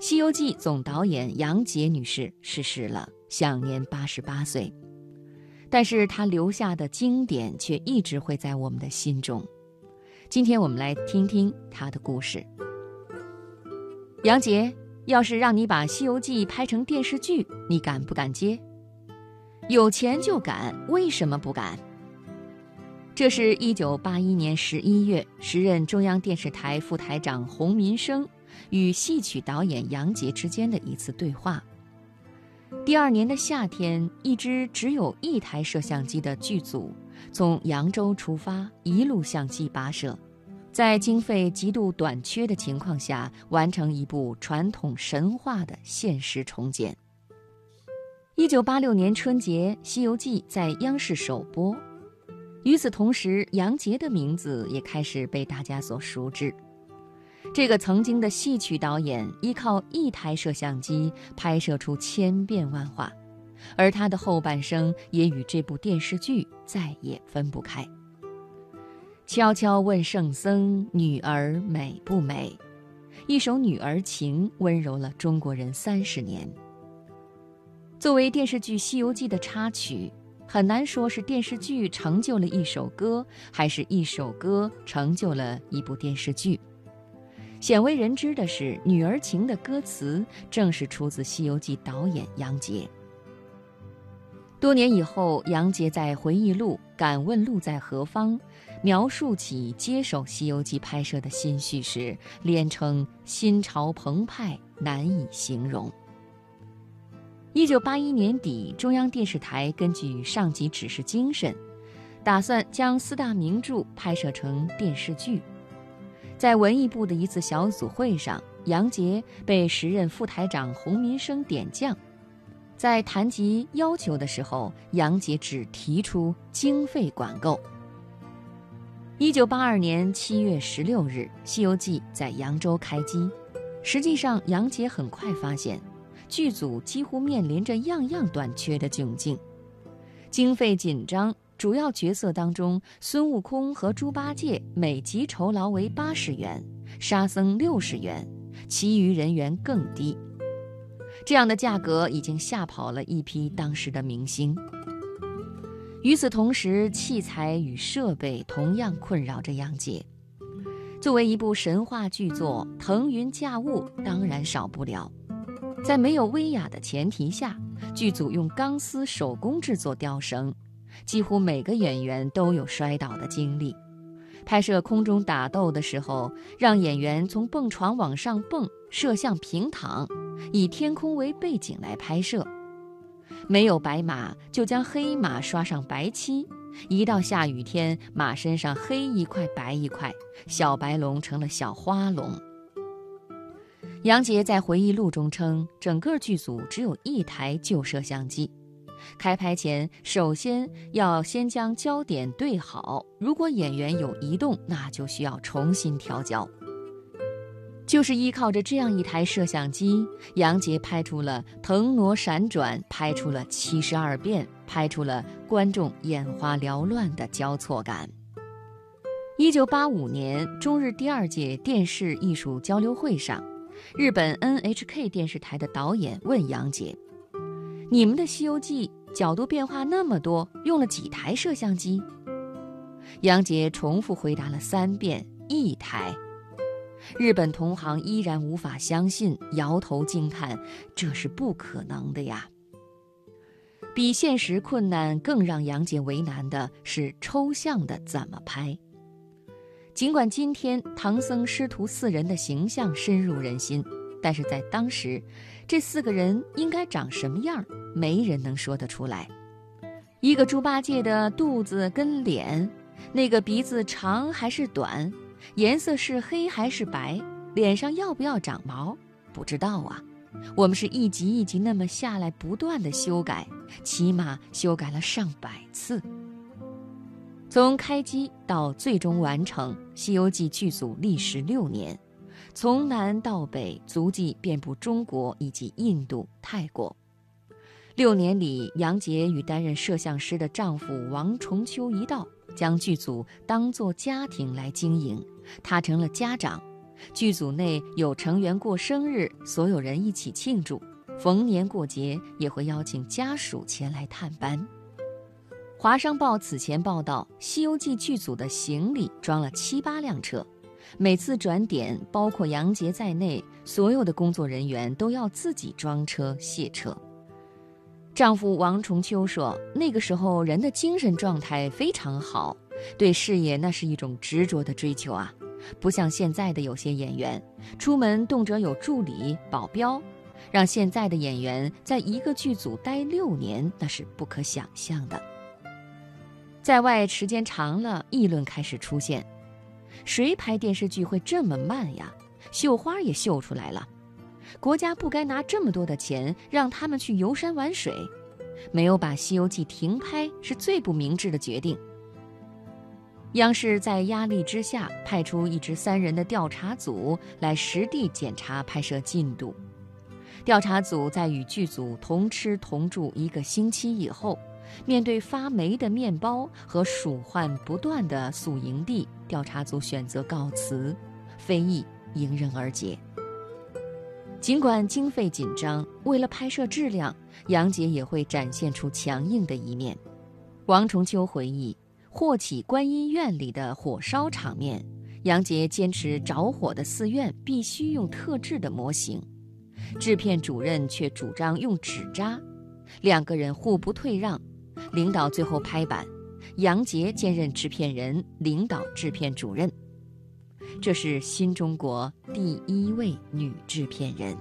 西游记》总导演杨洁女士逝世了，享年八十八岁。但是她留下的经典却一直会在我们的心中。今天我们来听听她的故事。杨洁，要是让你把《西游记》拍成电视剧，你敢不敢接？有钱就敢，为什么不敢？这是一九八一年十一月，时任中央电视台副台长洪民生。与戏曲导演杨洁之间的一次对话。第二年的夏天，一支只有一台摄像机的剧组从扬州出发，一路向西跋涉，在经费极度短缺的情况下，完成一部传统神话的现实重建。一九八六年春节，《西游记》在央视首播，与此同时，杨洁的名字也开始被大家所熟知。这个曾经的戏曲导演，依靠一台摄像机拍摄出千变万化，而他的后半生也与这部电视剧再也分不开。悄悄问圣僧，女儿美不美？一首女儿情，温柔了中国人三十年。作为电视剧《西游记》的插曲，很难说是电视剧成就了一首歌，还是一首歌成就了一部电视剧。鲜为人知的是，《女儿情》的歌词正是出自《西游记》导演杨洁。多年以后，杨洁在回忆录《敢问路在何方》描述起接手《西游记》拍摄的心绪时，连称心潮澎湃，难以形容。一九八一年底，中央电视台根据上级指示精神，打算将四大名著拍摄成电视剧。在文艺部的一次小组会上，杨洁被时任副台长洪民生点将，在谈及要求的时候，杨洁只提出经费管够。一九八二年七月十六日，《西游记》在扬州开机，实际上杨洁很快发现，剧组几乎面临着样样短缺的窘境，经费紧张。主要角色当中，孙悟空和猪八戒每集酬劳为八十元，沙僧六十元，其余人员更低。这样的价格已经吓跑了一批当时的明星。与此同时，器材与设备同样困扰着杨洁。作为一部神话巨作，腾云驾雾当然少不了。在没有威亚的前提下，剧组用钢丝手工制作吊绳。几乎每个演员都有摔倒的经历。拍摄空中打斗的时候，让演员从蹦床往上蹦，摄像平躺，以天空为背景来拍摄。没有白马，就将黑马刷上白漆。一到下雨天，马身上黑一块白一块，小白龙成了小花龙。杨洁在回忆录中称，整个剧组只有一台旧摄像机。开拍前，首先要先将焦点对好。如果演员有移动，那就需要重新调焦。就是依靠着这样一台摄像机，杨洁拍出了腾挪闪转，拍出了七十二变，拍出了观众眼花缭乱的交错感。一九八五年，中日第二届电视艺术交流会上，日本 NHK 电视台的导演问杨洁。你们的《西游记》角度变化那么多，用了几台摄像机？杨杰重复回答了三遍：“一台。”日本同行依然无法相信，摇头惊叹：“这是不可能的呀！”比现实困难更让杨杰为难的是抽象的怎么拍。尽管今天唐僧师徒四人的形象深入人心。但是在当时，这四个人应该长什么样，没人能说得出来。一个猪八戒的肚子跟脸，那个鼻子长还是短，颜色是黑还是白，脸上要不要长毛，不知道啊。我们是一集一集那么下来，不断的修改，起码修改了上百次。从开机到最终完成，《西游记》剧组历时六年。从南到北，足迹遍布中国以及印度、泰国。六年里，杨洁与担任摄像师的丈夫王重秋一道，将剧组当作家庭来经营。她成了家长，剧组内有成员过生日，所有人一起庆祝；逢年过节也会邀请家属前来探班。华商报此前报道，《西游记》剧组的行李装了七八辆车，每次转点，包括杨洁在内，所有的工作人员都要自己装车卸车。丈夫王重秋说：“那个时候人的精神状态非常好，对事业那是一种执着的追求啊，不像现在的有些演员，出门动辄有助理、保镖，让现在的演员在一个剧组待六年，那是不可想象的。在外时间长了，议论开始出现：谁拍电视剧会这么慢呀？绣花也绣出来了。”国家不该拿这么多的钱让他们去游山玩水，没有把《西游记》停拍是最不明智的决定。央视在压力之下派出一支三人的调查组来实地检查拍摄进度。调查组在与剧组同吃同住一个星期以后，面对发霉的面包和鼠患不断的宿营地，调查组选择告辞，非议迎刃而解。尽管经费紧张，为了拍摄质量，杨洁也会展现出强硬的一面。王重秋回忆，霍启观音院里的火烧场面，杨洁坚持着火的寺院必须用特制的模型，制片主任却主张用纸扎，两个人互不退让，领导最后拍板，杨洁兼任制片人，领导制片主任。这是新中国第一位女制片人。